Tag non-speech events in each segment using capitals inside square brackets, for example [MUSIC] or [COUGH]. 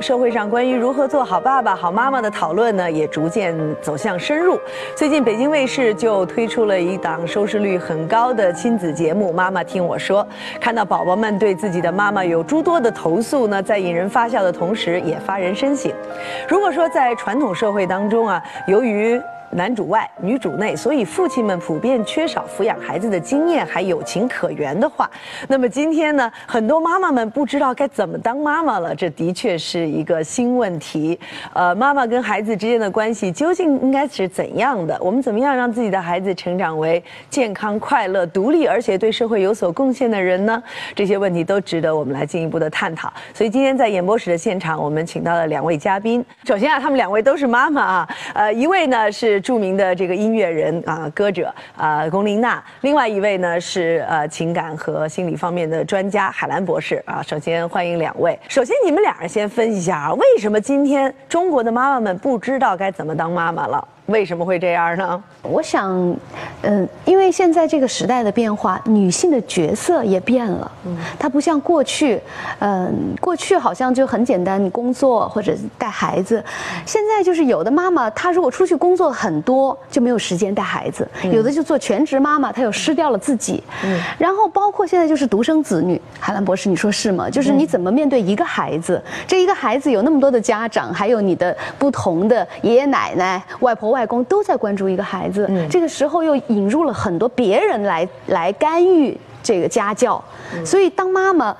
社会上关于如何做好爸爸、好妈妈的讨论呢，也逐渐走向深入。最近，北京卫视就推出了一档收视率很高的亲子节目《妈妈听我说》。看到宝宝们对自己的妈妈有诸多的投诉呢，在引人发笑的同时，也发人深省。如果说在传统社会当中啊，由于男主外女主内，所以父亲们普遍缺少抚养孩子的经验，还有情可原的话，那么今天呢，很多妈妈们不知道该怎么当妈妈了，这的确是一个新问题。呃，妈妈跟孩子之间的关系究竟应该是怎样的？我们怎么样让自己的孩子成长为健康、快乐、独立，而且对社会有所贡献的人呢？这些问题都值得我们来进一步的探讨。所以今天在演播室的现场，我们请到了两位嘉宾。首先啊，他们两位都是妈妈啊，呃，一位呢是。著名的这个音乐人啊，歌者啊，龚琳娜。另外一位呢是呃情感和心理方面的专家海兰博士啊。首先欢迎两位。首先你们俩人先分析一下啊，为什么今天中国的妈妈们不知道该怎么当妈妈了？为什么会这样呢？我想，嗯，因为现在这个时代的变化，女性的角色也变了。嗯，她不像过去，嗯，过去好像就很简单，你工作或者带孩子。现在就是有的妈妈，她如果出去工作很多，就没有时间带孩子；有的就做全职妈妈，她又失掉了自己。嗯，然后包括现在就是独生子女，海兰博士，你说是吗？就是你怎么面对一个孩子？这一个孩子有那么多的家长，还有你的不同的爷爷奶奶、外婆。外公都在关注一个孩子，这个时候又引入了很多别人来来干预这个家教，所以当妈妈。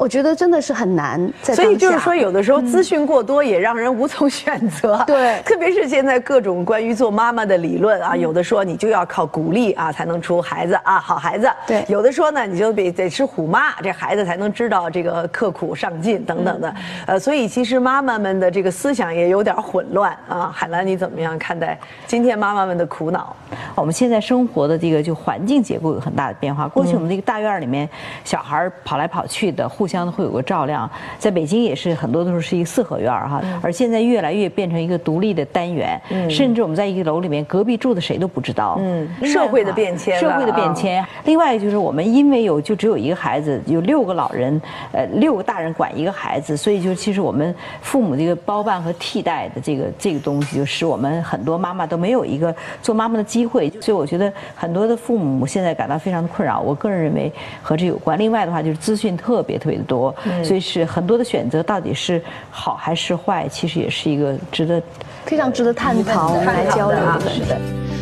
我觉得真的是很难，所以就是说，有的时候资讯过多也让人无从选择。对，[LAUGHS] 特别是现在各种关于做妈妈的理论啊，有的说你就要靠鼓励啊才能出孩子啊好孩子。对，有的说呢你就得得是虎妈，这孩子才能知道这个刻苦上进等等的。呃，所以其实妈妈们的这个思想也有点混乱啊。海兰，你怎么样看待今天妈妈们的苦恼？我们现在生活的这个就环境结构有很大的变化。过去我们那个大院里面小孩跑来跑去的，互相会有个照亮，在北京也是很多都是是一个四合院哈，而现在越来越变成一个独立的单元，甚至我们在一个楼里面，隔壁住的谁都不知道。嗯，社会的变迁，社会的变迁。另外就是我们因为有就只有一个孩子，有六个老人，呃，六个大人管一个孩子，所以就其实我们父母这个包办和替代的这个这个东西，就使我们很多妈妈都没有一个做妈妈的机会。所以我觉得很多的父母现在感到非常的困扰。我个人认为和这有关。另外的话就是资讯特别特别的多。所以是很多的选择到底是好还是坏，其实也是一个值得非常值得探讨来交流的问题。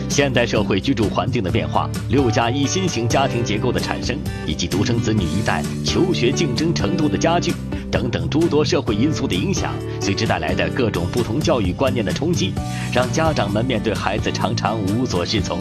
现代社会居住环境的变化、六加一新型家庭结构的产生，以及独生子女一代求学竞争程度的加剧等等诸多社会因素的影响，随之带来的各种不同教育观念的冲击，让家长们面对孩子常常无所适从。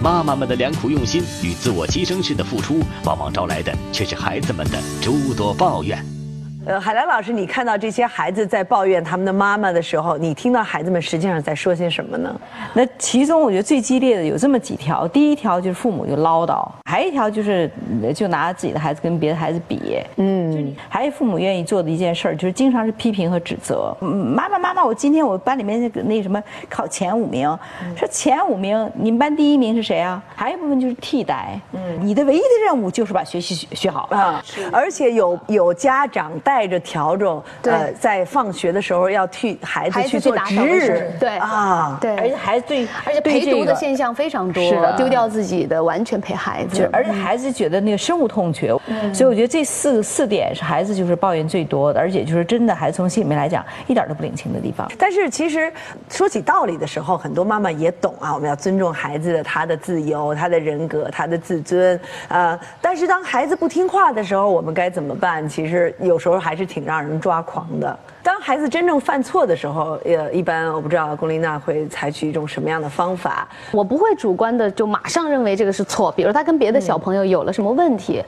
妈妈们的良苦用心与自我牺牲式的付出，往往招来的却是孩子们的诸多抱怨。呃，海兰老师，你看到这些孩子在抱怨他们的妈妈的时候，你听到孩子们实际上在说些什么呢？那其中我觉得最激烈的有这么几条，第一条就是父母就唠叨，还一条就是就拿自己的孩子跟别的孩子比，嗯，还有父母愿意做的一件事儿就是经常是批评和指责。妈妈妈妈，我今天我班里面那个那什么考前五名，说前五名，你们班第一名是谁啊？还有一部分就是替代，嗯，你的唯一的任务就是把学习学学好啊，而且有有家长带。带着笤帚，呃，在放学的时候要替孩子去做值日，对啊，对，而且孩子对，而且陪读的现象非常多，是丢掉自己的完全陪孩子，而且孩子觉得那个深恶痛绝，所以我觉得这四四点是孩子就是抱怨最多的，而且就是真的孩子从心里面来讲一点都不领情的地方。但是其实说起道理的时候，很多妈妈也懂啊，我们要尊重孩子的他的自由、他的人格、他的自尊啊。但是当孩子不听话的时候，我们该怎么办？其实有时候。还是挺让人抓狂的。当孩子真正犯错的时候，呃，一般我不知道龚琳娜会采取一种什么样的方法。我不会主观的就马上认为这个是错。比如他跟别的小朋友有了什么问题，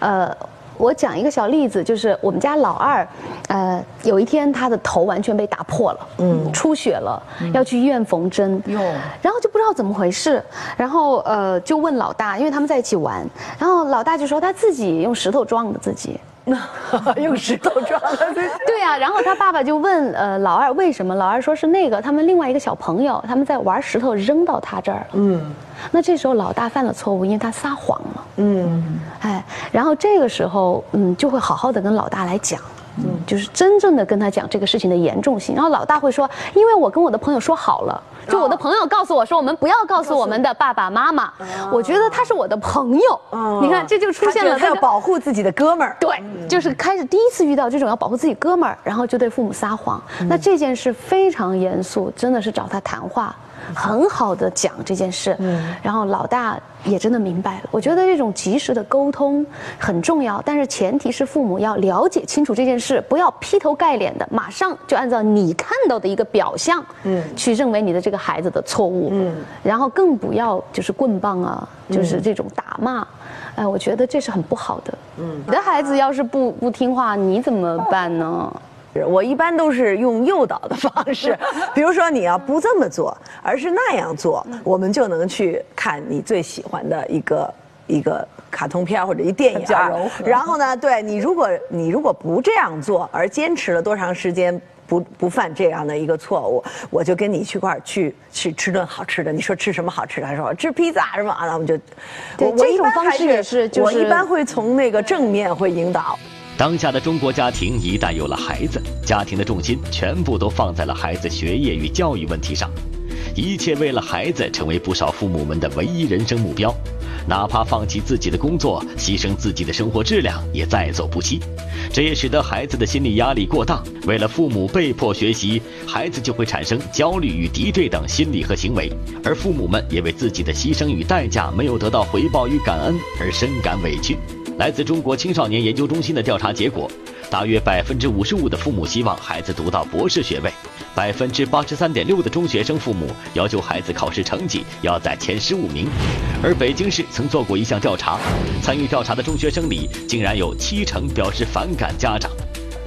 呃，我讲一个小例子，就是我们家老二，呃，有一天他的头完全被打破了，嗯，出血了，要去医院缝针，哟，然后就不知道怎么回事，然后呃就问老大，因为他们在一起玩，然后老大就说他自己用石头撞的自己。[LAUGHS] 用石头撞了，[LAUGHS] 对呀。然后他爸爸就问呃老二为什么？老二说是那个他们另外一个小朋友他们在玩石头扔到他这儿了。嗯，那这时候老大犯了错误，因为他撒谎了。嗯，哎，然后这个时候嗯就会好好的跟老大来讲。嗯，就是真正的跟他讲这个事情的严重性。然后老大会说，因为我跟我的朋友说好了，就我的朋友告诉我说，我们不要告诉我们的爸爸妈妈。我觉得他是我的朋友，你看这就出现了他要保护自己的哥们儿。对，就是开始第一次遇到这种要保护自己哥们儿，然后就对父母撒谎。那这件事非常严肃，真的是找他谈话。很好的讲这件事，然后老大也真的明白了。我觉得这种及时的沟通很重要，但是前提是父母要了解清楚这件事，不要劈头盖脸的马上就按照你看到的一个表象，嗯，去认为你的这个孩子的错误，嗯，然后更不要就是棍棒啊，就是这种打骂，哎，我觉得这是很不好的。嗯，你的孩子要是不不听话，你怎么办呢？我一般都是用诱导的方式，比如说你要不这么做，而是那样做，我们就能去看你最喜欢的一个一个卡通片或者一电影。然后呢，对你，如果你如果不这样做，而坚持了多长时间不不犯这样的一个错误，我就跟你去块儿去去吃顿好吃的。你说吃什么好吃的？他说吃披萨什么啊？那我们就，我这种方式也是，我一般会从那个正面会引导。当下的中国家庭一旦有了孩子，家庭的重心全部都放在了孩子学业与教育问题上，一切为了孩子成为不少父母们的唯一人生目标，哪怕放弃自己的工作，牺牲自己的生活质量也在所不惜。这也使得孩子的心理压力过大，为了父母被迫学习，孩子就会产生焦虑与敌对等心理和行为，而父母们也为自己的牺牲与代价没有得到回报与感恩而深感委屈。来自中国青少年研究中心的调查结果，大约百分之五十五的父母希望孩子读到博士学位，百分之八十三点六的中学生父母要求孩子考试成绩要在前十五名。而北京市曾做过一项调查，参与调查的中学生里，竟然有七成表示反感家长。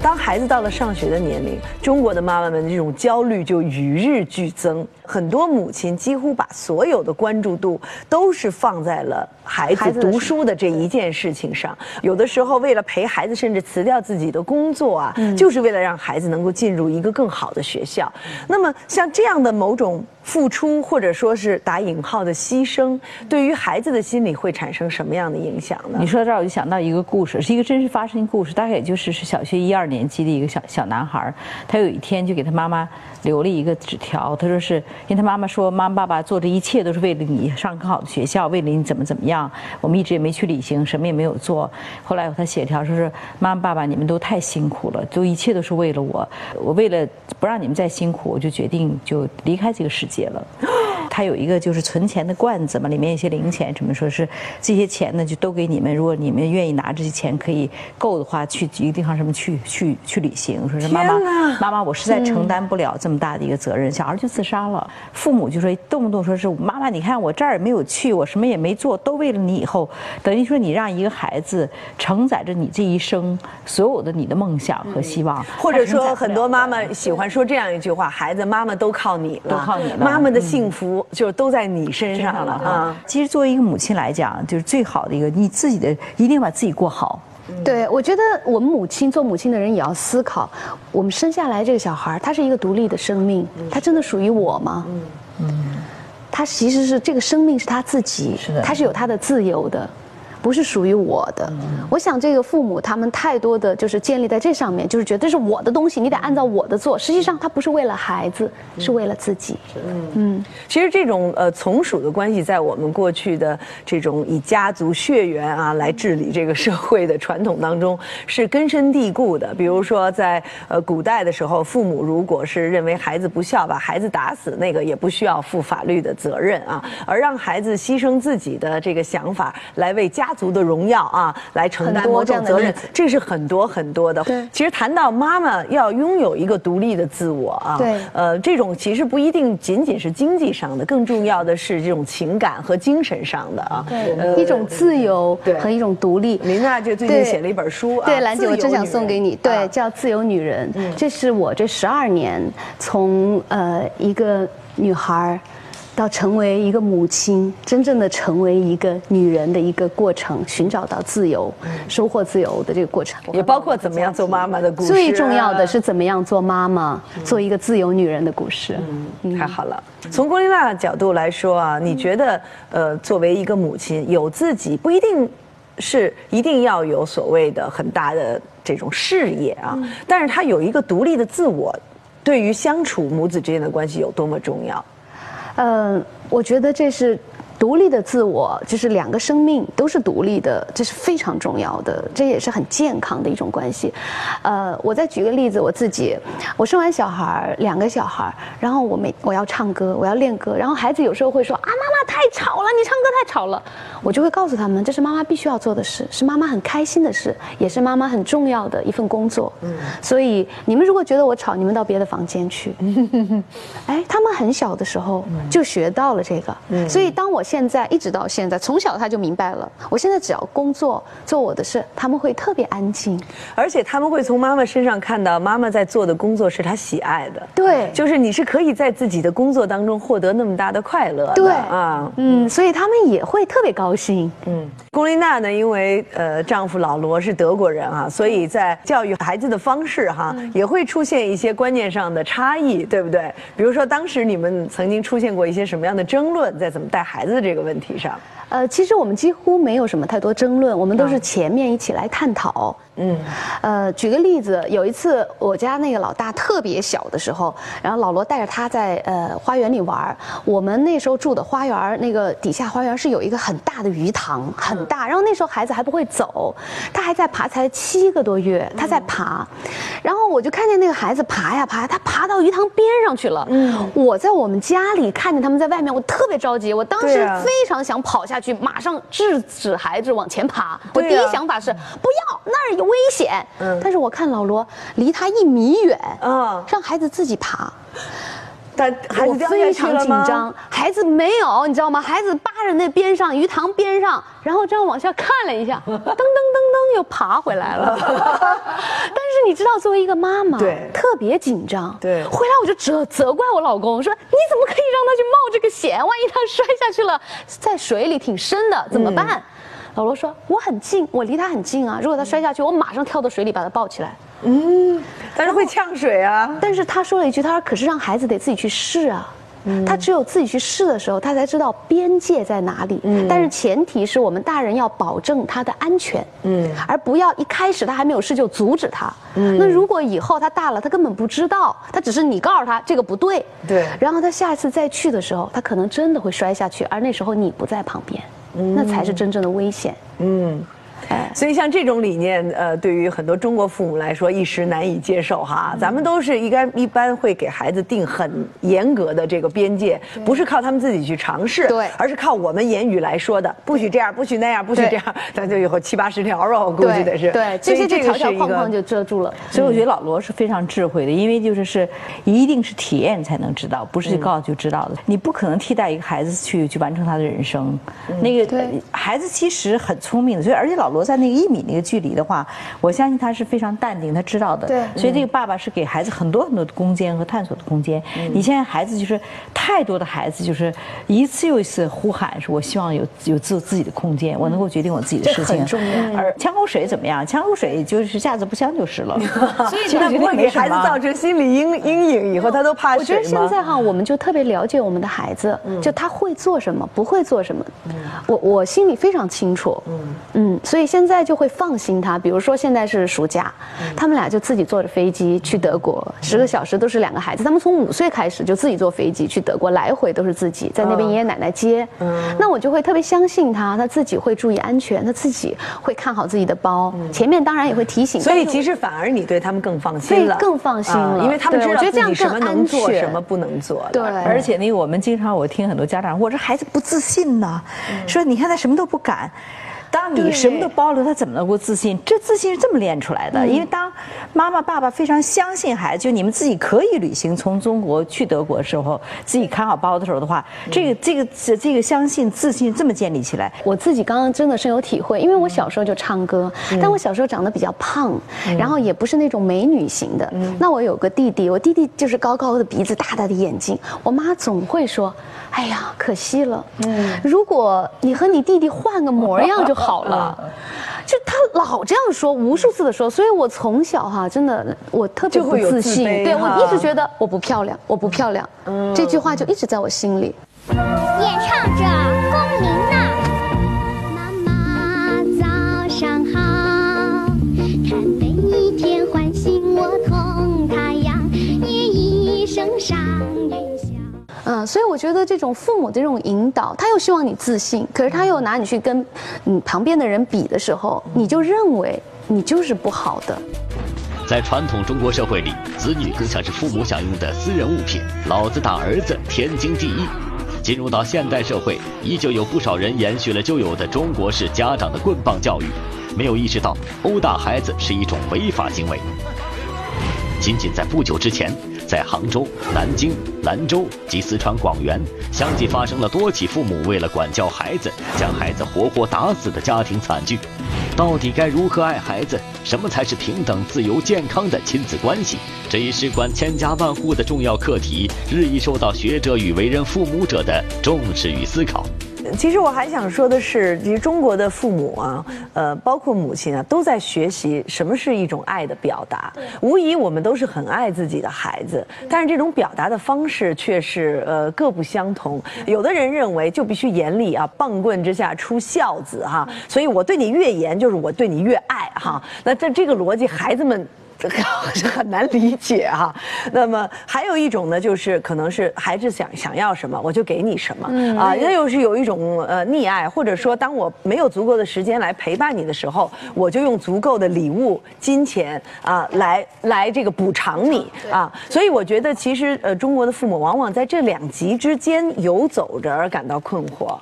当孩子到了上学的年龄，中国的妈妈们这种焦虑就与日俱增。很多母亲几乎把所有的关注度都是放在了孩子读书的这一件事情上。有的时候，为了陪孩子，甚至辞掉自己的工作啊，就是为了让孩子能够进入一个更好的学校。那么，像这样的某种付出，或者说是打引号的牺牲，对于孩子的心理会产生什么样的影响呢？你说到这儿，我就想到一个故事，是一个真实发生的故事，大概也就是是小学一二年级的一个小小男孩，他有一天就给他妈妈留了一个纸条，他说是。因为他妈妈说：“妈妈、爸爸做这一切都是为了你上更好的学校，为了你怎么怎么样。我们一直也没去旅行，什么也没有做。后来他写条说是：妈妈、爸爸，你们都太辛苦了，都一切都是为了我。我为了不让你们再辛苦，我就决定就离开这个世界了。”他有一个就是存钱的罐子嘛，里面一些零钱，什么说是这些钱呢，就都给你们。如果你们愿意拿这些钱可以够的话，去一个地方什么去去去旅行。说是妈妈妈妈，我实在承担不了这么大的一个责任，小孩就自杀了。父母就说动不动说是妈妈，你看我这儿也没有去，我什么也没做，都为了你以后。等于说你让一个孩子承载着你这一生所有的你的梦想和希望。[LAUGHS] 或者说很多妈妈喜欢说这样一句话：孩子，妈妈都靠你了，都靠你了，妈妈的幸福。就都在你身上了啊！其实作为一个母亲来讲，就是最好的一个，你自己的一定把自己过好。对，我觉得我们母亲做母亲的人也要思考，我们生下来这个小孩，他是一个独立的生命，他真的属于我吗？嗯，他其实是这个生命是他自己，是的，他是有他的自由的。不是属于我的，我想这个父母他们太多的就是建立在这上面，就是觉得是我的东西，你得按照我的做。实际上他不是为了孩子，是为了自己。嗯嗯，其实这种呃从属的关系，在我们过去的这种以家族血缘啊来治理这个社会的传统当中是根深蒂固的。比如说在呃古代的时候，父母如果是认为孩子不孝，把孩子打死，那个也不需要负法律的责任啊，而让孩子牺牲自己的这个想法来为家。家族的荣耀啊，来承担某种责任，这是很多很多的。对，其实谈到妈妈要拥有一个独立的自我啊，对，呃，这种其实不一定仅仅是经济上的，更重要的是这种情感和精神上的啊。对，一种自由和一种独立。林娜就最近写了一本书啊，对，兰姐，我真想送给你，对，叫《自由女人》，这是我这十二年从呃一个女孩。要成为一个母亲，真正的成为一个女人的一个过程，寻找到自由、收获自由的这个过程，也包括怎么样做妈妈的故事。最重要的是怎么样做妈妈，做一个自由女人的故事。嗯，太好了。从郭琳娜的角度来说啊，你觉得呃，作为一个母亲，有自己不一定是一定要有所谓的很大的。这种事业啊，但是她有一个独立的自我，对于相处母子之间的关系有多么重要？嗯，我觉得这是。独立的自我就是两个生命都是独立的，这是非常重要的，这也是很健康的一种关系。呃，我再举个例子，我自己，我生完小孩两个小孩然后我每我要唱歌，我要练歌，然后孩子有时候会说啊，妈妈太吵了，你唱歌太吵了，我就会告诉他们，这是妈妈必须要做的事，是妈妈很开心的事，也是妈妈很重要的一份工作。嗯，所以你们如果觉得我吵，你们到别的房间去。[LAUGHS] 哎，他们很小的时候就学到了这个，嗯所以当我。现在一直到现在，从小他就明白了。我现在只要工作做我的事，他们会特别安静，而且他们会从妈妈身上看到妈妈在做的工作是他喜爱的。对，就是你是可以在自己的工作当中获得那么大的快乐。对啊，嗯，所以他们也会特别高兴。嗯，龚琳娜呢，因为呃丈夫老罗是德国人啊，所以在教育孩子的方式哈也会出现一些观念上的差异，对不对？比如说当时你们曾经出现过一些什么样的争论，在怎么带孩子？这个问题上，呃，其实我们几乎没有什么太多争论，我们都是前面一起来探讨。嗯，呃，举个例子，有一次我家那个老大特别小的时候，然后老罗带着他在呃花园里玩我们那时候住的花园那个底下花园是有一个很大的鱼塘，很大。然后那时候孩子还不会走，他还在爬，才七个多月，他在爬。然后我就看见那个孩子爬呀爬，他爬到鱼塘边上去了。嗯，我在我们家里看见他们在外面，我特别着急，我当时非常想跑下去，马上制止孩子往前爬。我第一想法是不要那儿有。危险，嗯，但是我看老罗离他一米远，嗯，让孩子自己爬，但孩子非常紧张，孩子没有，你知道吗？孩子扒着那边上鱼塘边上，然后这样往下看了一下，噔噔噔噔又爬回来了。[LAUGHS] 但是你知道，作为一个妈妈，对，特别紧张，对，回来我就责责怪我老公，说你怎么可以让他去冒这个险？万一他摔下去了，在水里挺深的，怎么办？老罗说：“我很近，我离他很近啊。如果他摔下去，我马上跳到水里把他抱起来。嗯，但是会呛水啊。但是他说了一句：他说可是让孩子得自己去试啊。他只有自己去试的时候，他才知道边界在哪里。嗯，但是前提是我们大人要保证他的安全。嗯，而不要一开始他还没有试就阻止他。嗯，那如果以后他大了，他根本不知道，他只是你告诉他这个不对。对，然后他下次再去的时候，他可能真的会摔下去，而那时候你不在旁边。那才是真正的危险。嗯。所以像这种理念，呃，对于很多中国父母来说一时难以接受哈。咱们都是应该一般会给孩子定很严格的这个边界，不是靠他们自己去尝试，对，而是靠我们言语来说的，不许这样，不许那样，不许这样，咱就以后七八十条吧，我估计得是。对，这些这条条框框就遮住了。所以我觉得老罗是非常智慧的，因为就是是一定是体验才能知道，不是告诉就知道的。你不可能替代一个孩子去去完成他的人生。那个孩子其实很聪明的，所以而且老罗。在那个一米那个距离的话，我相信他是非常淡定，他知道的。对，所以这个爸爸是给孩子很多很多的空间和探索的空间。你现在孩子就是太多的孩子，就是一次又一次呼喊说：“我希望有有自自己的空间，我能够决定我自己的事情。”很重要。而呛口水怎么样？呛口水就是架子不香就是了。[LAUGHS] 所以他不会给孩子造成心理阴阴影，以后他都怕水我觉得现在哈，我们就特别了解我们的孩子，就他会做什么，不会做什么。我我心里非常清楚。嗯嗯，所以。现在就会放心他，比如说现在是暑假，他们俩就自己坐着飞机去德国，十个小时都是两个孩子。他们从五岁开始就自己坐飞机去德国，来回都是自己在那边爷爷奶奶接。那我就会特别相信他，他自己会注意安全，他自己会看好自己的包。前面当然也会提醒。所以其实反而你对他们更放心了，更放心了，因为他们知道自己什么能做，什么不能做。对，而且那个我们经常我听很多家长，我这孩子不自信呢，说你看他什么都不敢。当你什么都包了，他怎么能够自信？这自信是这么练出来的。因为当妈妈、爸爸非常相信孩子，就你们自己可以旅行，从中国去德国的时候，自己看好包的时候的话，这个、这个、这、这个相信、自信这么建立起来。我自己刚刚真的深有体会，因为我小时候就唱歌，但我小时候长得比较胖，然后也不是那种美女型的。那我有个弟弟，我弟弟就是高高的鼻子、大大的眼睛，我妈总会说。哎呀，可惜了。嗯，如果你和你弟弟换个模样就好了。[LAUGHS] 就他老这样说，无数次的说，所以我从小哈，真的我特别不自信。对我一直觉得我不漂亮，我不漂亮。嗯，这句话就一直在我心里。演唱者嗯，所以我觉得这种父母的这种引导，他又希望你自信，可是他又拿你去跟你旁边的人比的时候，你就认为你就是不好的。在传统中国社会里，子女更像是父母享用的私人物品，老子打儿子天经地义。进入到现代社会，依旧有不少人延续了旧有的中国式家长的棍棒教育，没有意识到殴打孩子是一种违法行为。仅仅在不久之前，在杭州、南京、兰州及四川广元，相继发生了多起父母为了管教孩子，将孩子活活打死的家庭惨剧。到底该如何爱孩子？什么才是平等、自由、健康的亲子关系？这一事关千家万户的重要课题，日益受到学者与为人父母者的重视与思考。其实我还想说的是，其实中国的父母啊，呃，包括母亲啊，都在学习什么是一种爱的表达。无疑，我们都是很爱自己的孩子，但是这种表达的方式却是呃各不相同。有的人认为就必须严厉啊，棒棍之下出孝子哈，所以我对你越严，就是我对你越爱哈。那在这个逻辑，孩子们。[LAUGHS] 这很难理解哈。那么还有一种呢，就是可能是孩子想想要什么，我就给你什么啊。那又是有一种呃溺爱，或者说当我没有足够的时间来陪伴你的时候，我就用足够的礼物、金钱啊来来这个补偿你啊。所以我觉得其实呃中国的父母往往在这两极之间游走着而感到困惑。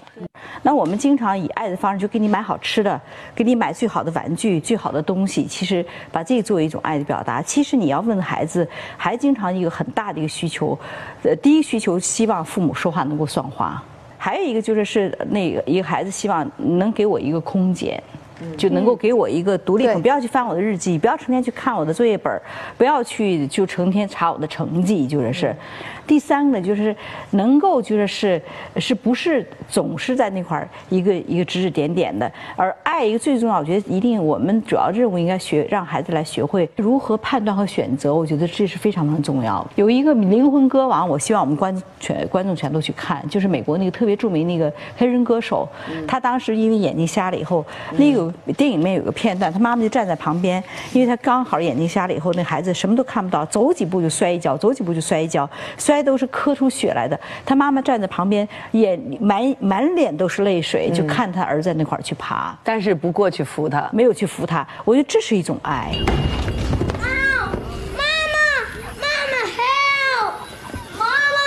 那我们经常以爱的方式就给你买好吃的，给你买最好的玩具、最好的东西，其实把这个作为一种爱的。表达其实你要问孩子，还经常一个很大的一个需求，呃，第一需求希望父母说话能够算话，还有一个就是是那个一个孩子希望能给我一个空间，就能够给我一个独立，不要去翻我的日记，不要成天去看我的作业本，不要去就成天查我的成绩，就是是。第三个呢，就是能够就是是是不是总是在那块儿一个一个指指点点的，而爱一个最重要，我觉得一定我们主要任务应该学让孩子来学会如何判断和选择，我觉得这是非常非常重要的。有一个《灵魂歌王》，我希望我们观全观众全都去看，就是美国那个特别著名那个黑人歌手，他当时因为眼睛瞎了以后，那个电影里面有个片段，他妈妈就站在旁边，因为他刚好眼睛瞎了以后，那孩子什么都看不到，走几步就摔一跤，走几步就摔一跤，摔。都是磕出血来的。他妈妈站在旁边，眼满满脸都是泪水，就看他儿子那块儿去爬，但是不过去扶他，没有去扶他。我觉得这是一种爱。妈妈，妈妈，help！妈妈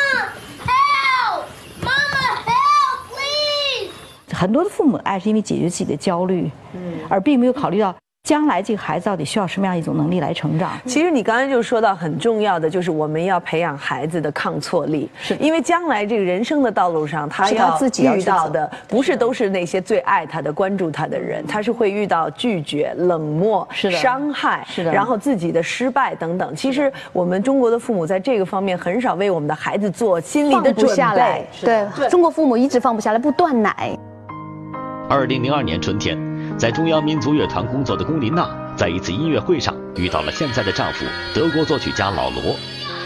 ，help！妈妈，help！please！很多的父母爱是因为解决自己的焦虑，嗯，而并没有考虑到。将来这个孩子到底需要什么样一种能力来成长？其实你刚才就说到很重要的，就是我们要培养孩子的抗挫力，是因为将来这个人生的道路上，他要遇到的不是都是那些最爱他的、关注他的人，他是会遇到拒绝、冷漠、是的伤害，是的，然后自己的失败等等。其实我们中国的父母在这个方面很少为我们的孩子做心理的准备。对，中国父母一直放不下来，不断奶。二零零二年春天。在中央民族乐团工作的龚琳娜，在一次音乐会上遇到了现在的丈夫德国作曲家老罗。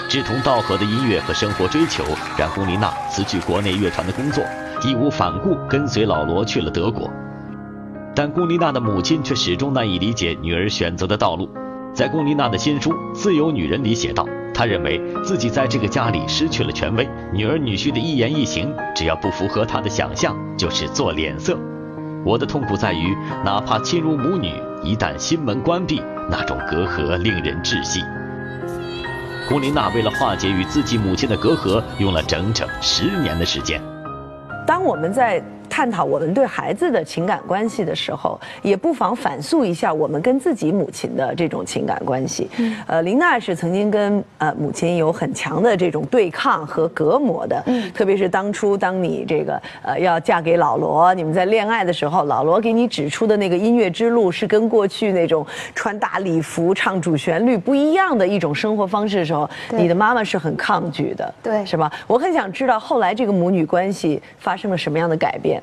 志同道合的音乐和生活追求，让龚琳娜辞去国内乐团的工作，义无反顾跟随老罗去了德国。但龚琳娜的母亲却始终难以理解女儿选择的道路。在龚琳娜的新书《自由女人》里写道，她认为自己在这个家里失去了权威，女儿女婿的一言一行，只要不符合她的想象，就是做脸色。我的痛苦在于，哪怕亲如母女，一旦心门关闭，那种隔阂令人窒息。龚琳娜为了化解与自己母亲的隔阂，用了整整十年的时间。当我们在。探讨我们对孩子的情感关系的时候，也不妨反诉一下我们跟自己母亲的这种情感关系。呃，林娜是曾经跟呃母亲有很强的这种对抗和隔膜的。嗯，特别是当初当你这个呃要嫁给老罗，你们在恋爱的时候，老罗给你指出的那个音乐之路是跟过去那种穿大礼服唱主旋律不一样的一种生活方式的时候，你的妈妈是很抗拒的。对，是吧？我很想知道后来这个母女关系发生了什么样的改变。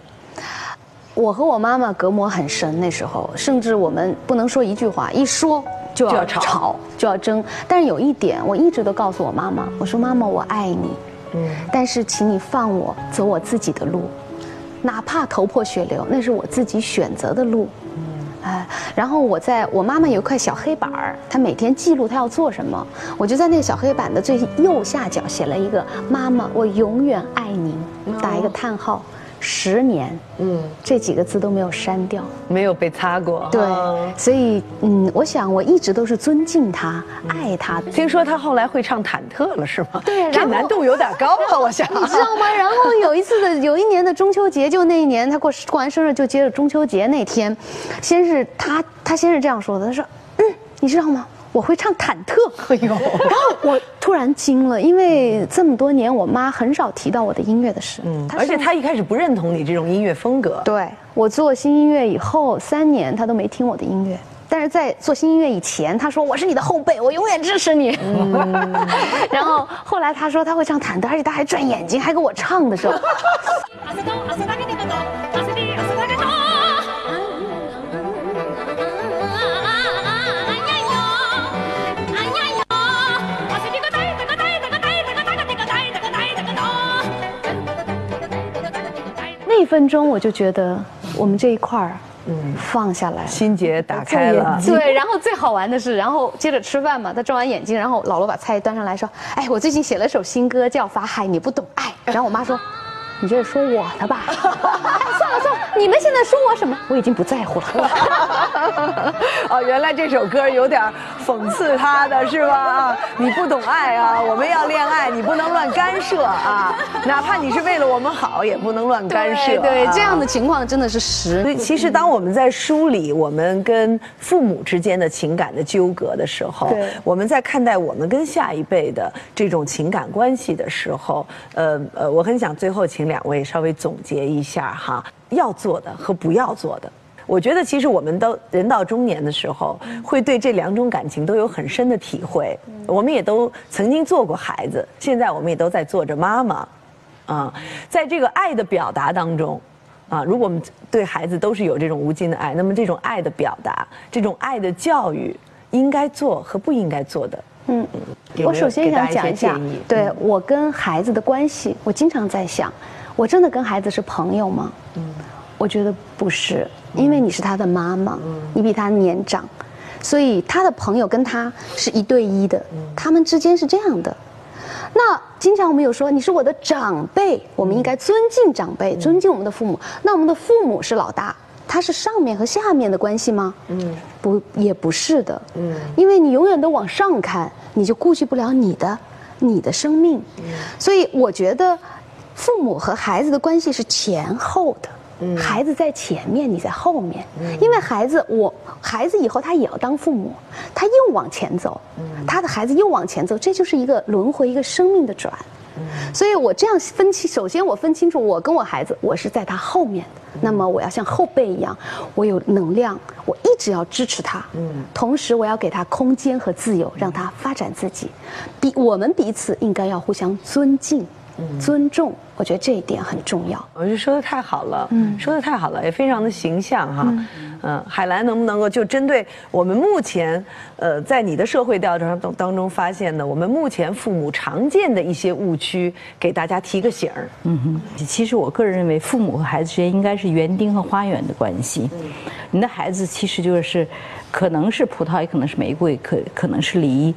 我和我妈妈隔膜很深，那时候甚至我们不能说一句话，一说就要吵，就要争。但是有一点，我一直都告诉我妈妈，我说妈妈，我爱你，嗯，但是请你放我走我自己的路，哪怕头破血流，那是我自己选择的路，哎，然后我在我妈妈有一块小黑板儿，她每天记录她要做什么，我就在那个小黑板的最右下角写了一个“妈妈，我永远爱您”，打一个叹号，十年，嗯，这几个字都没有删掉。没有被擦过。对啊，所以嗯，我想我一直都是尊敬他、爱他的。听说他后来会唱忐忑了，是吗？对这难度有点高啊，我想。[LAUGHS] 你知道吗？然后有一次的，[LAUGHS] 有一年的中秋节，就那一年他过过完生日，就接着中秋节那天，先是他他先是这样说的，他说，嗯，你知道吗？我会唱忐忑。哎呦，然后我突然惊了，因为这么多年我妈很少提到我的音乐的事，嗯而且她一开始不认同你这种音乐风格。对我做新音乐以后三年，她都没听我的音乐。但是在做新音乐以前，他说我是你的后辈，我永远支持你。[LAUGHS] 然后后来他说他会唱忐忑，而且他还转眼睛，还给我唱的时候，[LAUGHS] 分钟我就觉得我们这一块儿，嗯，放下来。心结打开了。对，然后最好玩的是，然后接着吃饭嘛，他转完眼睛，然后老罗把菜端上来说：“哎，我最近写了首新歌叫《法海你不懂爱》。”然后我妈说：“你这是说我的吧？” [LAUGHS] 哎，算了算了，你们现在说我什么？我已经不在乎了。[LAUGHS] 哦，原来这首歌有点讽刺他的是吧？啊，你不懂爱啊，我们要恋爱，你不能乱干涉啊，哪怕你是为了我们好，也不能乱干涉、啊。对，这样的情况真的是实所以，其实当我们在梳理我们跟父母之间的情感的纠葛的时候，我们在看待我们跟下一辈的这种情感关系的时候，呃呃，我很想最后请两位稍微总结一下哈，要做的和不要做的。我觉得其实我们都人到中年的时候，会对这两种感情都有很深的体会。我们也都曾经做过孩子，现在我们也都在做着妈妈。啊，在这个爱的表达当中，啊，如果我们对孩子都是有这种无尽的爱，那么这种爱的表达，这种爱的教育，应该做和不应该做的，嗯，有有我首先想讲一下对我跟孩子的关系，我经常在想，我真的跟孩子是朋友吗？嗯，我觉得不是，因为你是他的妈妈，你比他年长，所以他的朋友跟他是一对一的，他们之间是这样的。那经常我们有说你是我的长辈，我们应该尊敬长辈，尊敬我们的父母。那我们的父母是老大，他是上面和下面的关系吗？嗯，不，也不是的。嗯，因为你永远都往上看，你就顾及不了你的你的生命。所以我觉得，父母和孩子的关系是前后的。孩子在前面，你在后面，因为孩子，我孩子以后他也要当父母，他又往前走，他的孩子又往前走，这就是一个轮回，一个生命的转。所以我这样分清，首先我分清楚，我跟我孩子，我是在他后面的，那么我要像后辈一样，我有能量，我一直要支持他，同时我要给他空间和自由，让他发展自己。彼我们彼此应该要互相尊敬、尊重，我觉得这一点很重要。我觉得说的太好了，嗯，说的太好了，也非常的形象哈。嗯，海兰能不能够就针对我们目前，呃，在你的社会调查当当中发现的，我们目前父母常见的一些误区，给大家提个醒儿。嗯哼，其实我个人认为，父母和孩子之间应该是园丁和花园的关系。嗯你的孩子其实就是，可能是葡萄，也可能是玫瑰，可可能是梨。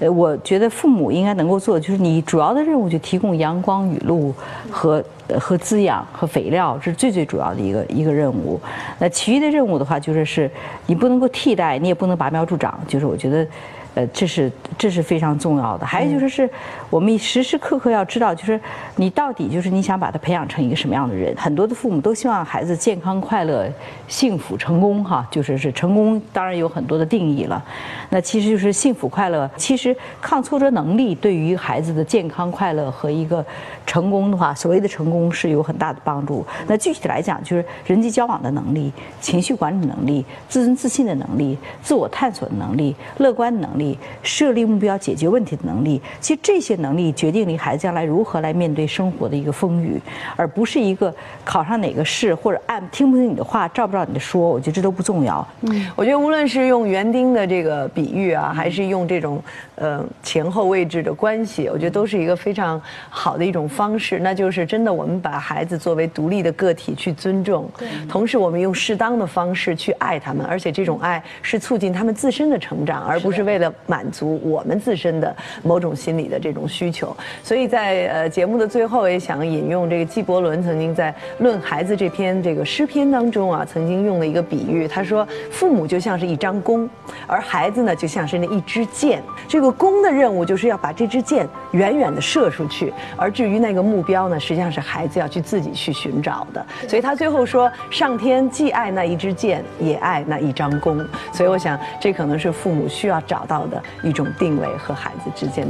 呃，我觉得父母应该能够做的就是，你主要的任务就提供阳光、雨露和和滋养和肥料，这是最最主要的一个一个任务。那其余的任务的话，就是是你不能够替代，你也不能拔苗助长，就是我觉得。呃，这是这是非常重要的。还有就是，是我们时时刻刻要知道，就是你到底就是你想把他培养成一个什么样的人。很多的父母都希望孩子健康、快乐、幸福、成功，哈，就是是成功，当然有很多的定义了。那其实就是幸福、快乐。其实抗挫折能力对于孩子的健康、快乐和一个成功的话，所谓的成功是有很大的帮助。那具体来讲，就是人际交往的能力、情绪管理能力、自尊自信的能力、自我探索的能力、乐观的能力。力、设立目标、解决问题的能力，其实这些能力决定了孩子将来如何来面对生活的一个风雨，而不是一个考上哪个试或者按听不听你的话、照不照你的说，我觉得这都不重要。嗯。我觉得无论是用园丁的这个比喻啊，还是用这种呃前后位置的关系，我觉得都是一个非常好的一种方式。那就是真的，我们把孩子作为独立的个体去尊重，同时我们用适当的方式去爱他们，而且这种爱是促进他们自身的成长，而不是为了满足我们自身的某种心理的这种需求。所以在呃节目的最后，也想引用这个纪伯伦曾经在《论孩子》这篇这个诗篇当中啊，曾经用了一个比喻，他说父母就像是一张弓，而孩子呢就像是那一支箭。这个弓的任务就是要把这支箭远远的射出去，而至于那个目标呢，实际上是孩子要去自己去寻找的。所以他最后说，上天既爱那一支箭，也爱那一张弓。所以我想，这可能是父母需要找到的一种定位和孩子之间的。